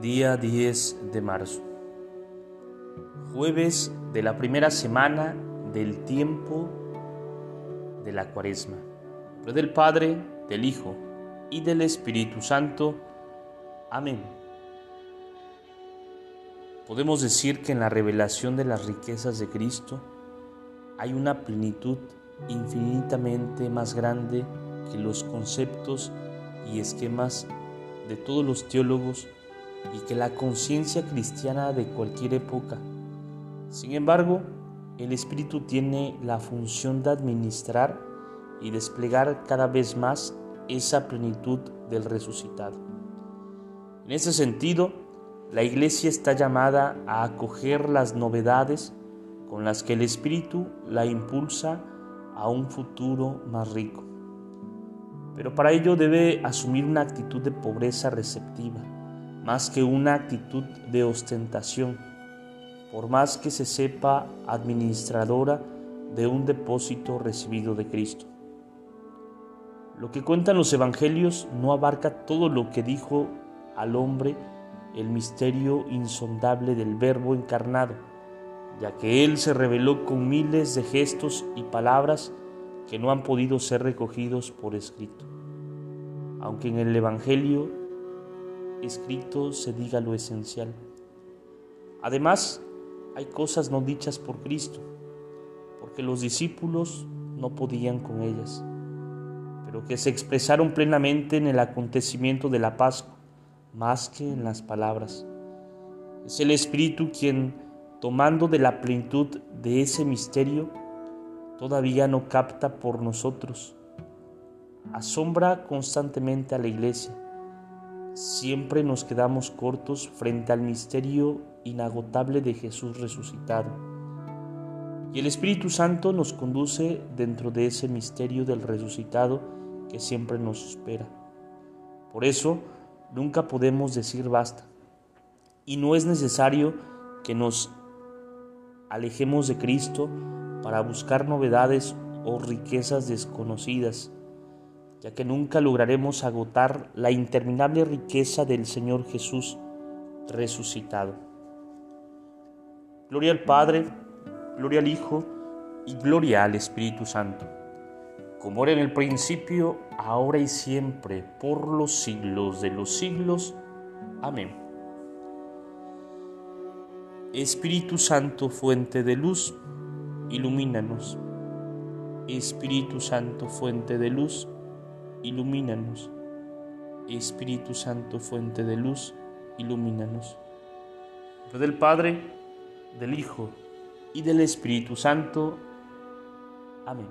Día 10 de marzo. Jueves de la primera semana del tiempo de la cuaresma. del Padre, del Hijo y del Espíritu Santo. Amén. Podemos decir que en la revelación de las riquezas de Cristo hay una plenitud infinitamente más grande que los conceptos y esquemas de todos los teólogos y que la conciencia cristiana de cualquier época. Sin embargo, el Espíritu tiene la función de administrar y desplegar cada vez más esa plenitud del resucitado. En ese sentido, la Iglesia está llamada a acoger las novedades con las que el Espíritu la impulsa a un futuro más rico. Pero para ello debe asumir una actitud de pobreza receptiva, más que una actitud de ostentación, por más que se sepa administradora de un depósito recibido de Cristo. Lo que cuentan los evangelios no abarca todo lo que dijo al hombre el misterio insondable del Verbo encarnado, ya que Él se reveló con miles de gestos y palabras que no han podido ser recogidos por escrito. Aunque en el Evangelio escrito se diga lo esencial. Además, hay cosas no dichas por Cristo, porque los discípulos no podían con ellas, pero que se expresaron plenamente en el acontecimiento de la Pascua, más que en las palabras. Es el Espíritu quien tomando de la plenitud de ese misterio, todavía no capta por nosotros. Asombra constantemente a la iglesia. Siempre nos quedamos cortos frente al misterio inagotable de Jesús resucitado. Y el Espíritu Santo nos conduce dentro de ese misterio del resucitado que siempre nos espera. Por eso, nunca podemos decir basta. Y no es necesario que nos alejemos de Cristo para buscar novedades o riquezas desconocidas, ya que nunca lograremos agotar la interminable riqueza del Señor Jesús resucitado. Gloria al Padre, gloria al Hijo y gloria al Espíritu Santo, como era en el principio, ahora y siempre, por los siglos de los siglos. Amén. Espíritu Santo, fuente de luz, ilumínanos. Espíritu Santo, fuente de luz, ilumínanos. Espíritu Santo, fuente de luz, ilumínanos. del Padre, del Hijo y del Espíritu Santo. Amén.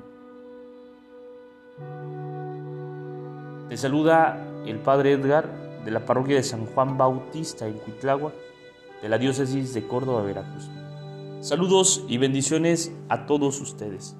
Te saluda el Padre Edgar de la parroquia de San Juan Bautista en Cuitláhuac de la diócesis de Córdoba, Veracruz. Saludos y bendiciones a todos ustedes.